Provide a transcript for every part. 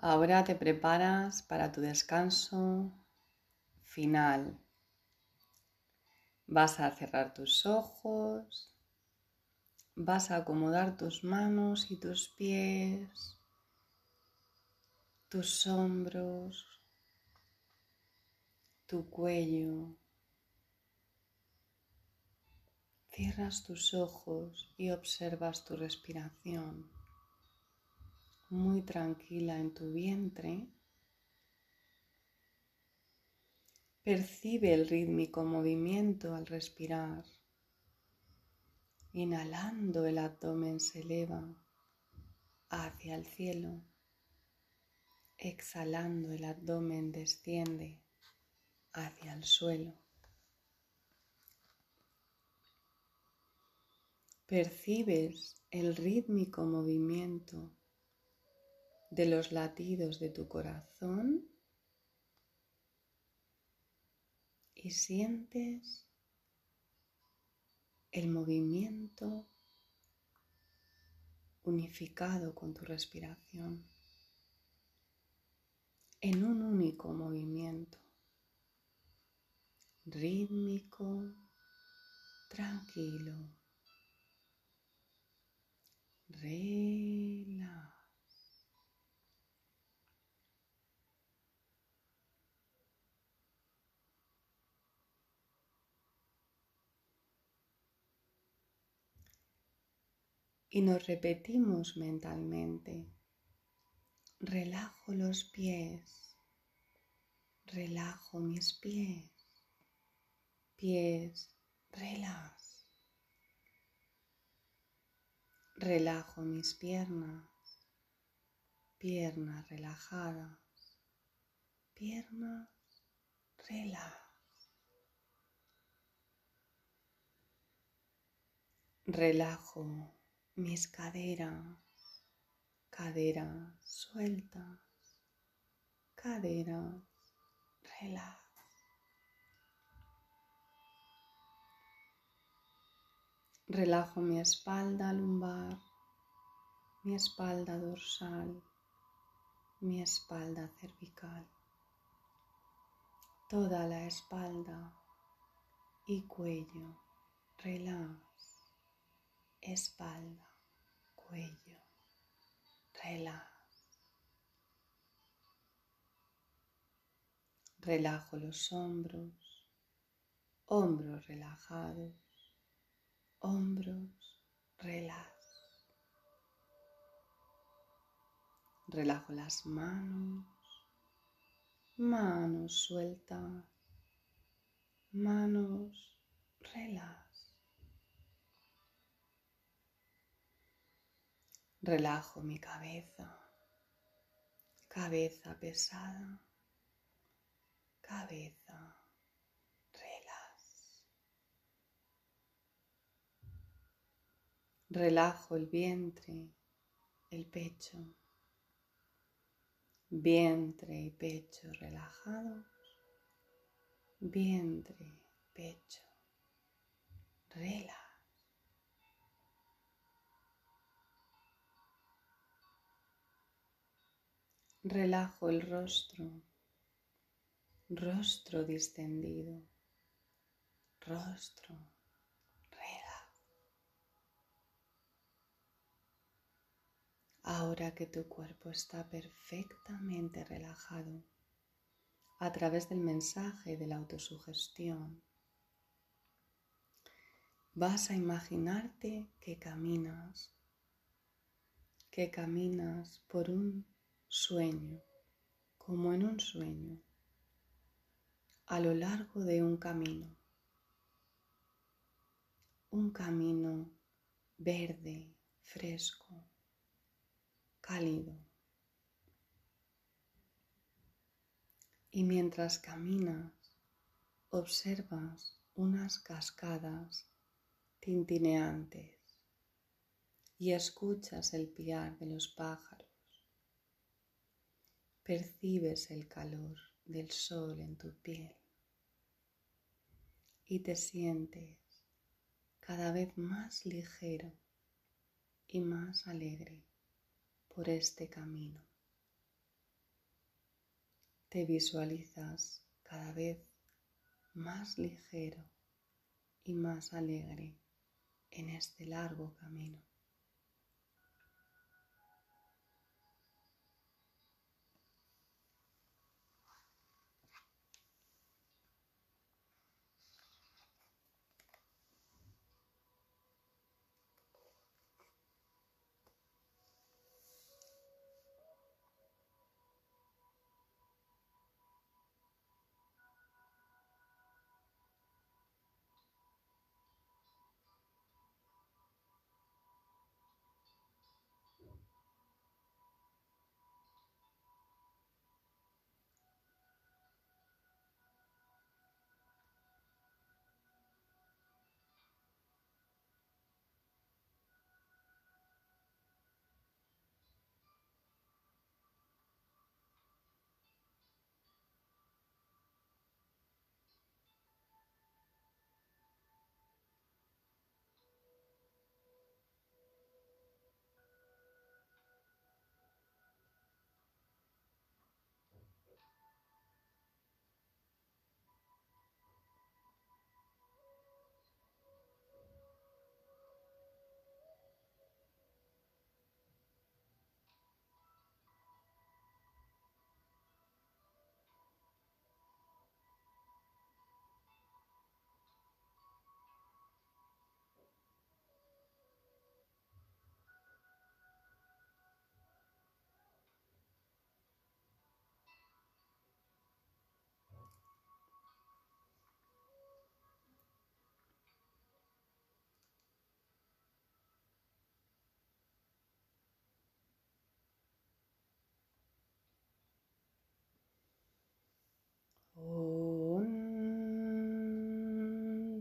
Ahora te preparas para tu descanso final. Vas a cerrar tus ojos, vas a acomodar tus manos y tus pies, tus hombros, tu cuello. Cierras tus ojos y observas tu respiración muy tranquila en tu vientre. Percibe el rítmico movimiento al respirar. Inhalando el abdomen se eleva hacia el cielo. Exhalando el abdomen desciende hacia el suelo. Percibes el rítmico movimiento de los latidos de tu corazón y sientes el movimiento unificado con tu respiración en un único movimiento rítmico, tranquilo. Y nos repetimos mentalmente, relajo los pies, relajo mis pies, pies, relax, relajo mis piernas, piernas relajadas, piernas, relax. Relajo mis caderas, caderas sueltas, caderas relax. Relajo mi espalda lumbar, mi espalda dorsal, mi espalda cervical, toda la espalda y cuello, relax, espalda cuello, relax. Relajo los hombros, hombros relajados, hombros relax. Relajo las manos, manos sueltas, manos relax. Relajo mi cabeza, cabeza pesada, cabeza. Relax. Relajo el vientre, el pecho, vientre y pecho relajados, vientre, pecho, relax. Relajo el rostro, rostro distendido, rostro, relax. Ahora que tu cuerpo está perfectamente relajado, a través del mensaje de la autosugestión, vas a imaginarte que caminas, que caminas por un sueño, como en un sueño, a lo largo de un camino, un camino verde, fresco, cálido. Y mientras caminas, observas unas cascadas tintineantes y escuchas el piar de los pájaros percibes el calor del sol en tu piel y te sientes cada vez más ligero y más alegre por este camino. te visualizas cada vez más ligero y más alegre en este largo camino.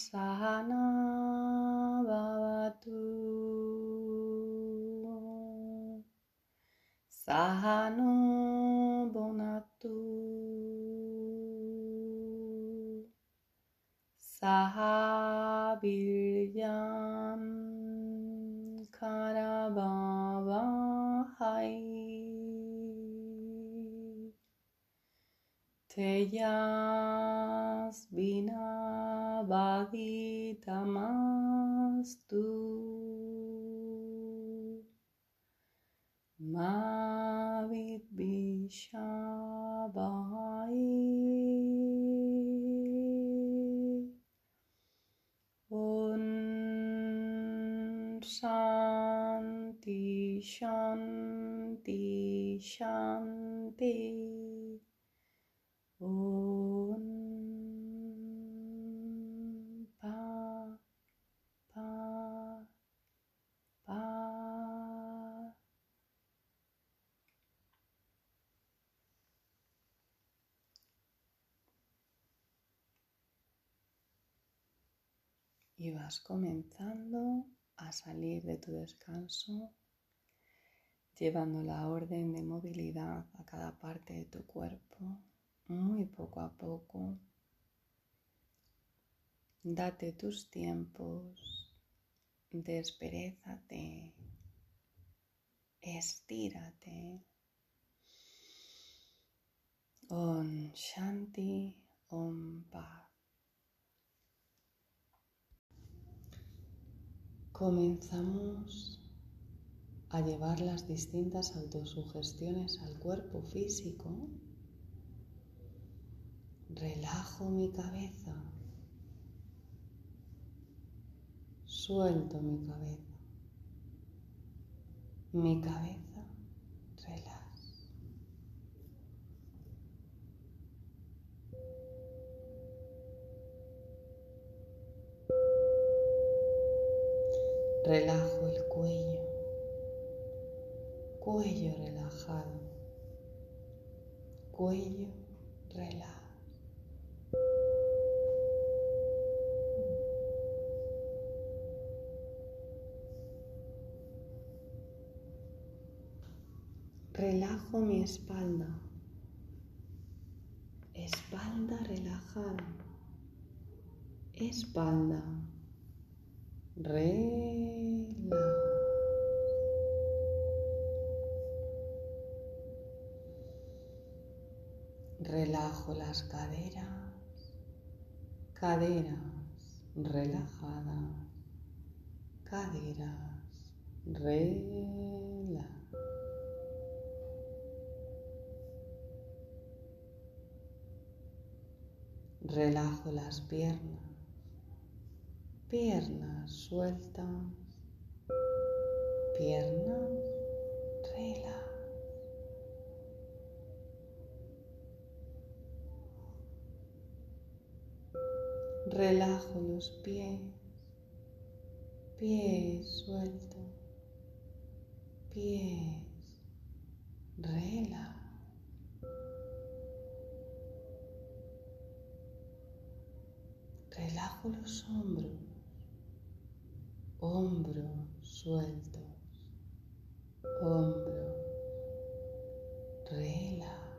Sahana Bhavatu Sahano Bhagitamastu Mavit Vishabhai Om Shanti Shanti Shanti. Om vas comenzando a salir de tu descanso llevando la orden de movilidad a cada parte de tu cuerpo muy poco a poco. Date tus tiempos, desperezate, estírate. Om Shanti, Om Paz. Comenzamos a llevar las distintas autosugestiones al cuerpo físico. Relajo mi cabeza. Suelto mi cabeza. Mi cabeza relaja. Relajo el cuello, cuello relajado, cuello relajado. Relajo mi espalda, espalda relajada, espalda Relaja. Relajo las caderas, caderas relajadas, caderas relajadas. Relajo las piernas, piernas sueltas, piernas relajadas. Relajo los pies, pies sueltos, pies. Relajados. Relajo los hombros, hombros sueltos, hombros, relaja.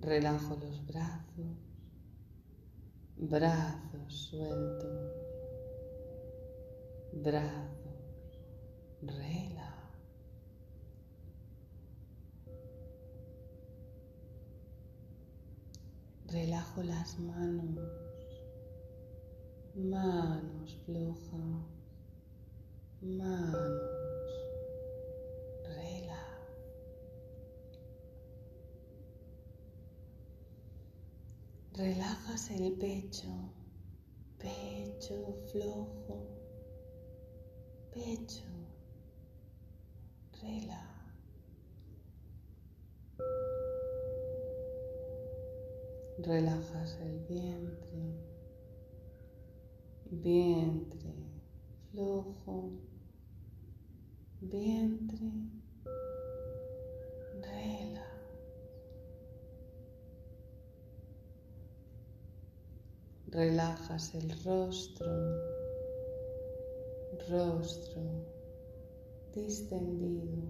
Relajo los brazos, brazos sueltos, brazos, relaja. Relajo las manos, manos flojas, manos, relaja. Relajas el pecho, pecho flojo, pecho, relaja. Relajas el vientre, vientre flojo, vientre, relaja. Relajas el rostro, rostro distendido,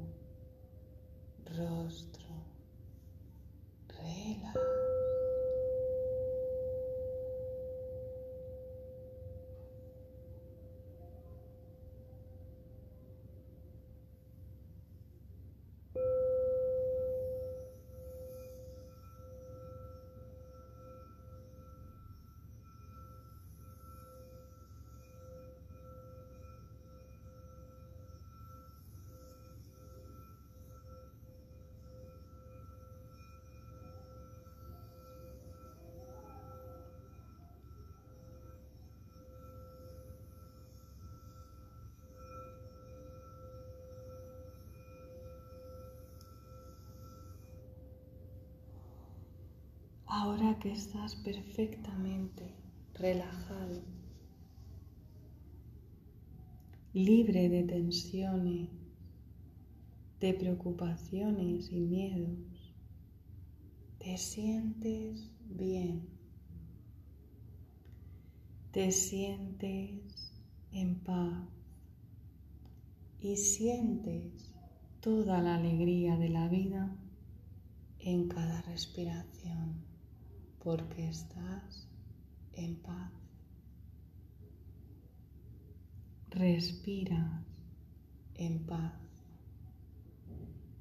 rostro, relaja. Ahora que estás perfectamente relajado, libre de tensiones, de preocupaciones y miedos, te sientes bien, te sientes en paz y sientes toda la alegría de la vida en cada respiración porque estás en paz. Respiras en paz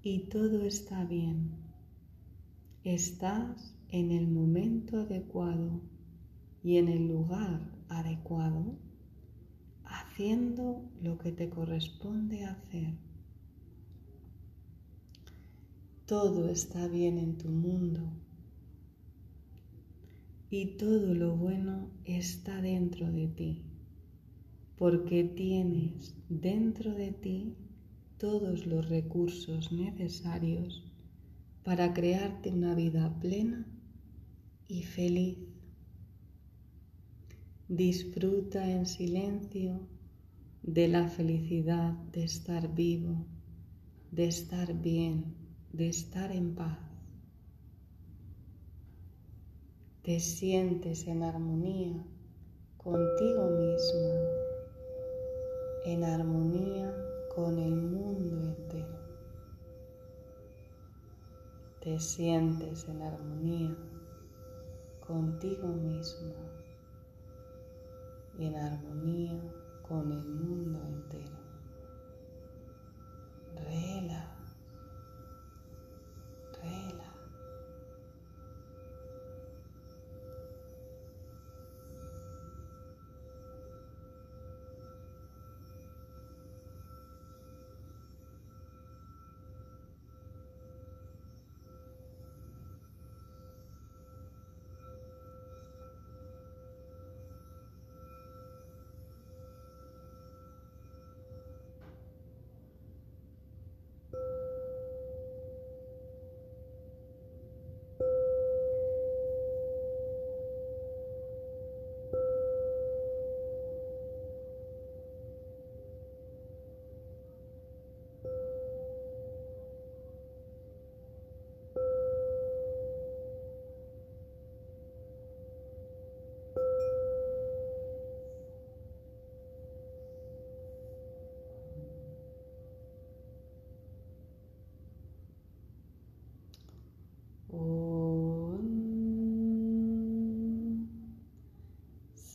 y todo está bien. Estás en el momento adecuado y en el lugar adecuado haciendo lo que te corresponde hacer. Todo está bien en tu mundo y todo lo bueno está dentro de ti, porque tienes dentro de ti todos los recursos necesarios para crearte una vida plena y feliz. Disfruta en silencio de la felicidad de estar vivo, de estar bien, de estar en paz. Te sientes en armonía contigo misma, en armonía con el mundo entero. Te sientes en armonía contigo misma y en armonía con el mundo entero. Relaja.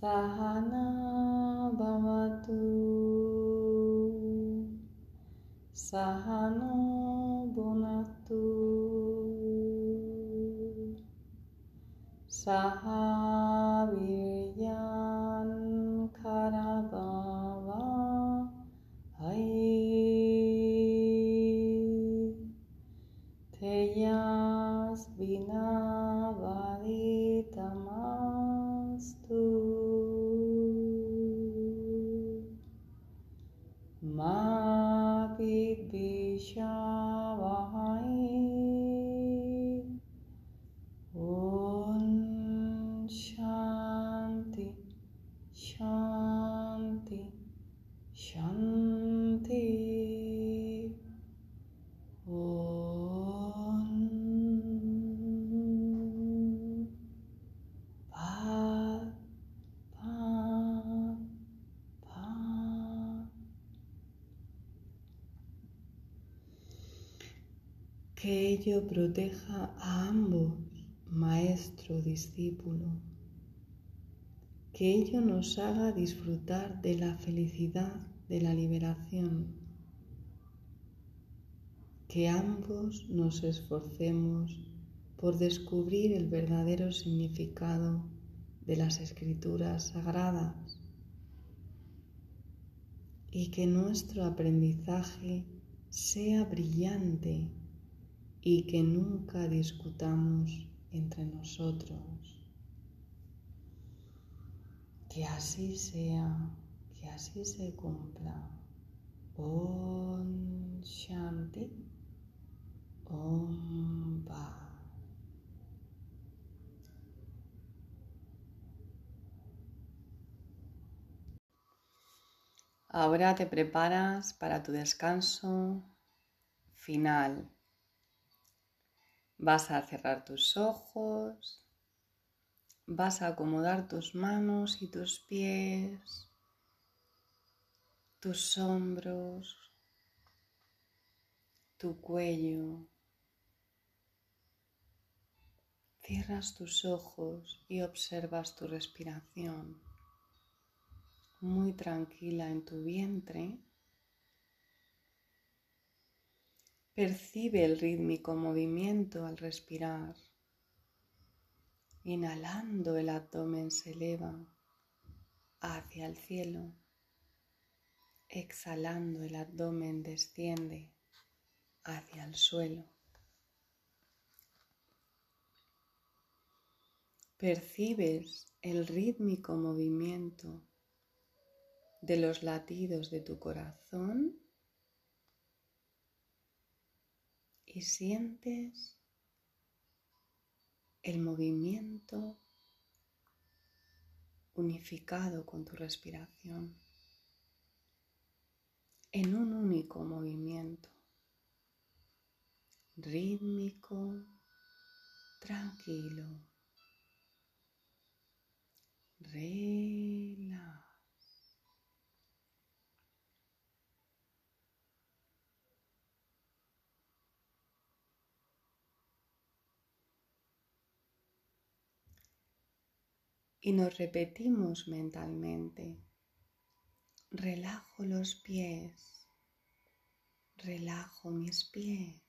सहना भवतु सह Shanti Shanti Om Paz Paz Paz Que ello proteja a ambos, maestro, discípulo. Que ello nos haga disfrutar de la felicidad de la liberación. Que ambos nos esforcemos por descubrir el verdadero significado de las escrituras sagradas y que nuestro aprendizaje sea brillante y que nunca discutamos entre nosotros. Que así sea, que así se cumpla. Om Shanti, Om. Ahora te preparas para tu descanso final. Vas a cerrar tus ojos, vas a acomodar tus manos y tus pies, tus hombros, tu cuello. Cierras tus ojos y observas tu respiración muy tranquila en tu vientre. Percibe el rítmico movimiento al respirar. Inhalando el abdomen se eleva hacia el cielo. Exhalando el abdomen desciende hacia el suelo. Percibes el rítmico movimiento de los latidos de tu corazón y sientes el movimiento unificado con tu respiración en un único movimiento rítmico, tranquilo. Y nos repetimos mentalmente, relajo los pies, relajo mis pies,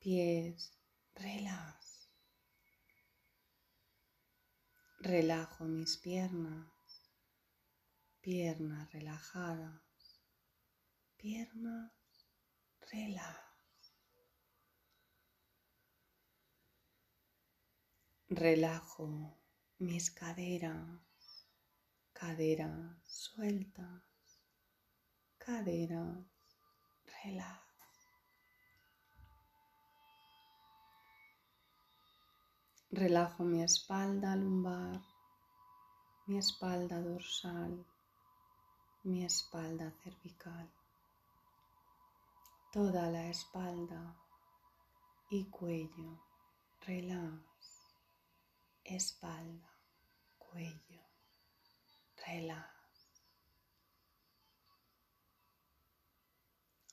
pies, relax, relajo mis piernas, piernas relajadas, piernas, relax. Relajo mis caderas, caderas sueltas, caderas relax. Relajo mi espalda lumbar, mi espalda dorsal, mi espalda cervical, toda la espalda y cuello relax espalda, cuello, relax.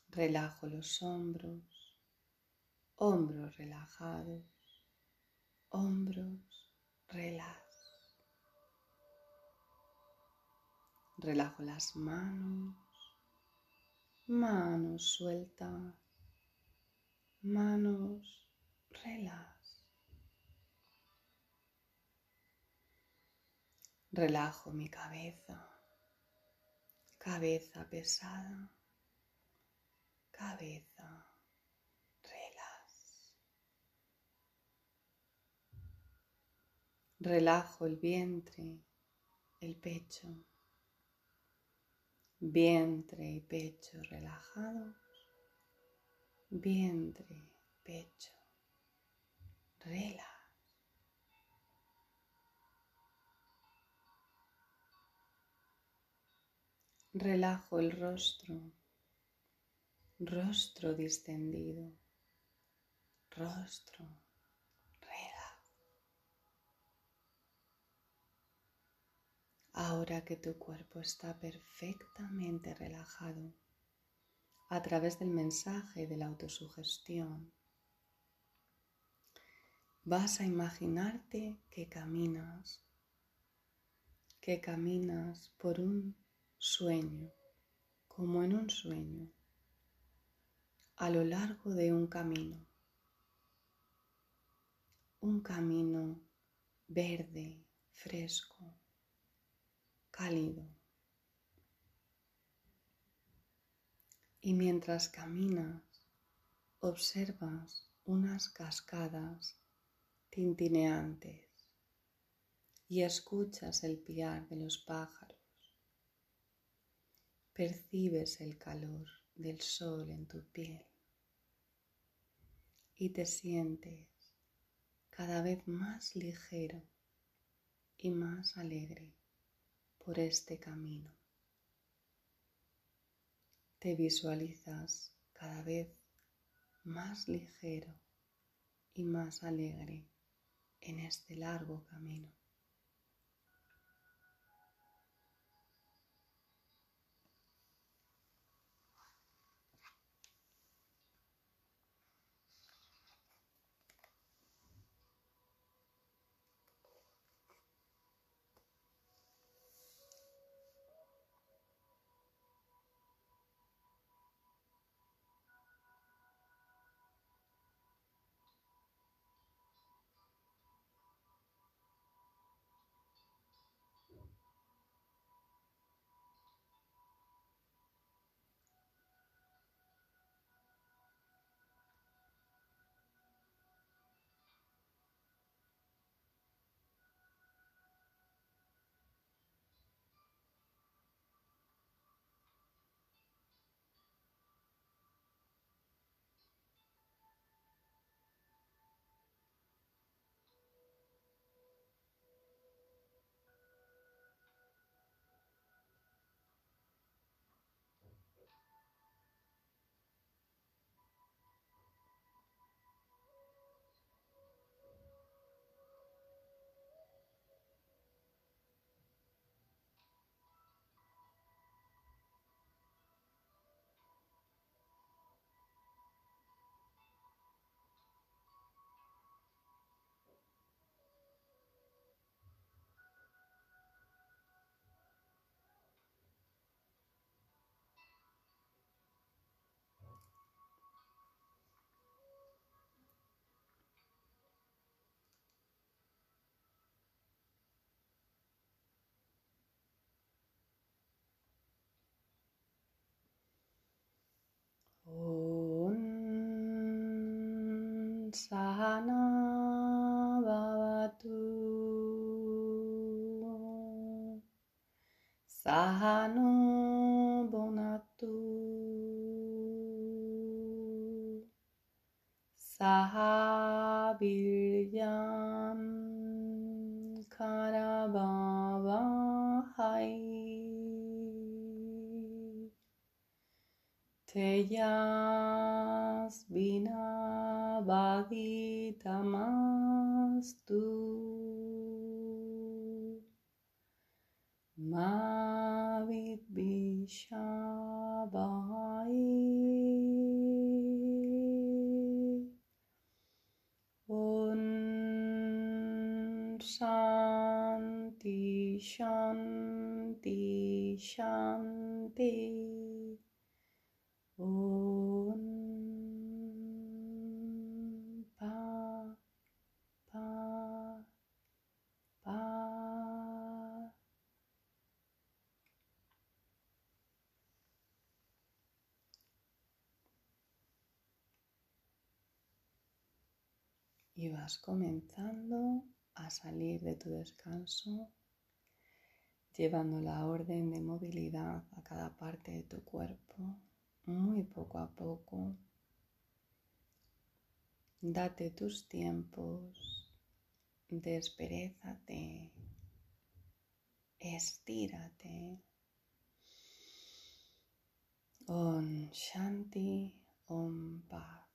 Relajo los hombros, hombros relajados, hombros relax. Relajo las manos, manos sueltas, manos relax. Relajo mi cabeza, cabeza pesada, cabeza relax. Relajo el vientre, el pecho, vientre y pecho relajados, vientre, pecho, relax. Relajo el rostro, rostro distendido, rostro, relax. Ahora que tu cuerpo está perfectamente relajado a través del mensaje de la autosugestión, vas a imaginarte que caminas, que caminas por un sueño, como en un sueño, a lo largo de un camino, un camino verde, fresco, cálido. Y mientras caminas, observas unas cascadas tintineantes y escuchas el piar de los pájaros percibes el calor del sol en tu piel y te sientes cada vez más ligero y más alegre por este camino. Te visualizas cada vez más ligero y más alegre en este largo camino. sahana bhavatu sahana bhunatu sahabiryam karabhavahai teyam y vas comenzando a salir de tu descanso llevando la orden de movilidad a cada parte de tu cuerpo, muy poco a poco. Date tus tiempos, desperezate, estírate. Om Shanti, Om Pa.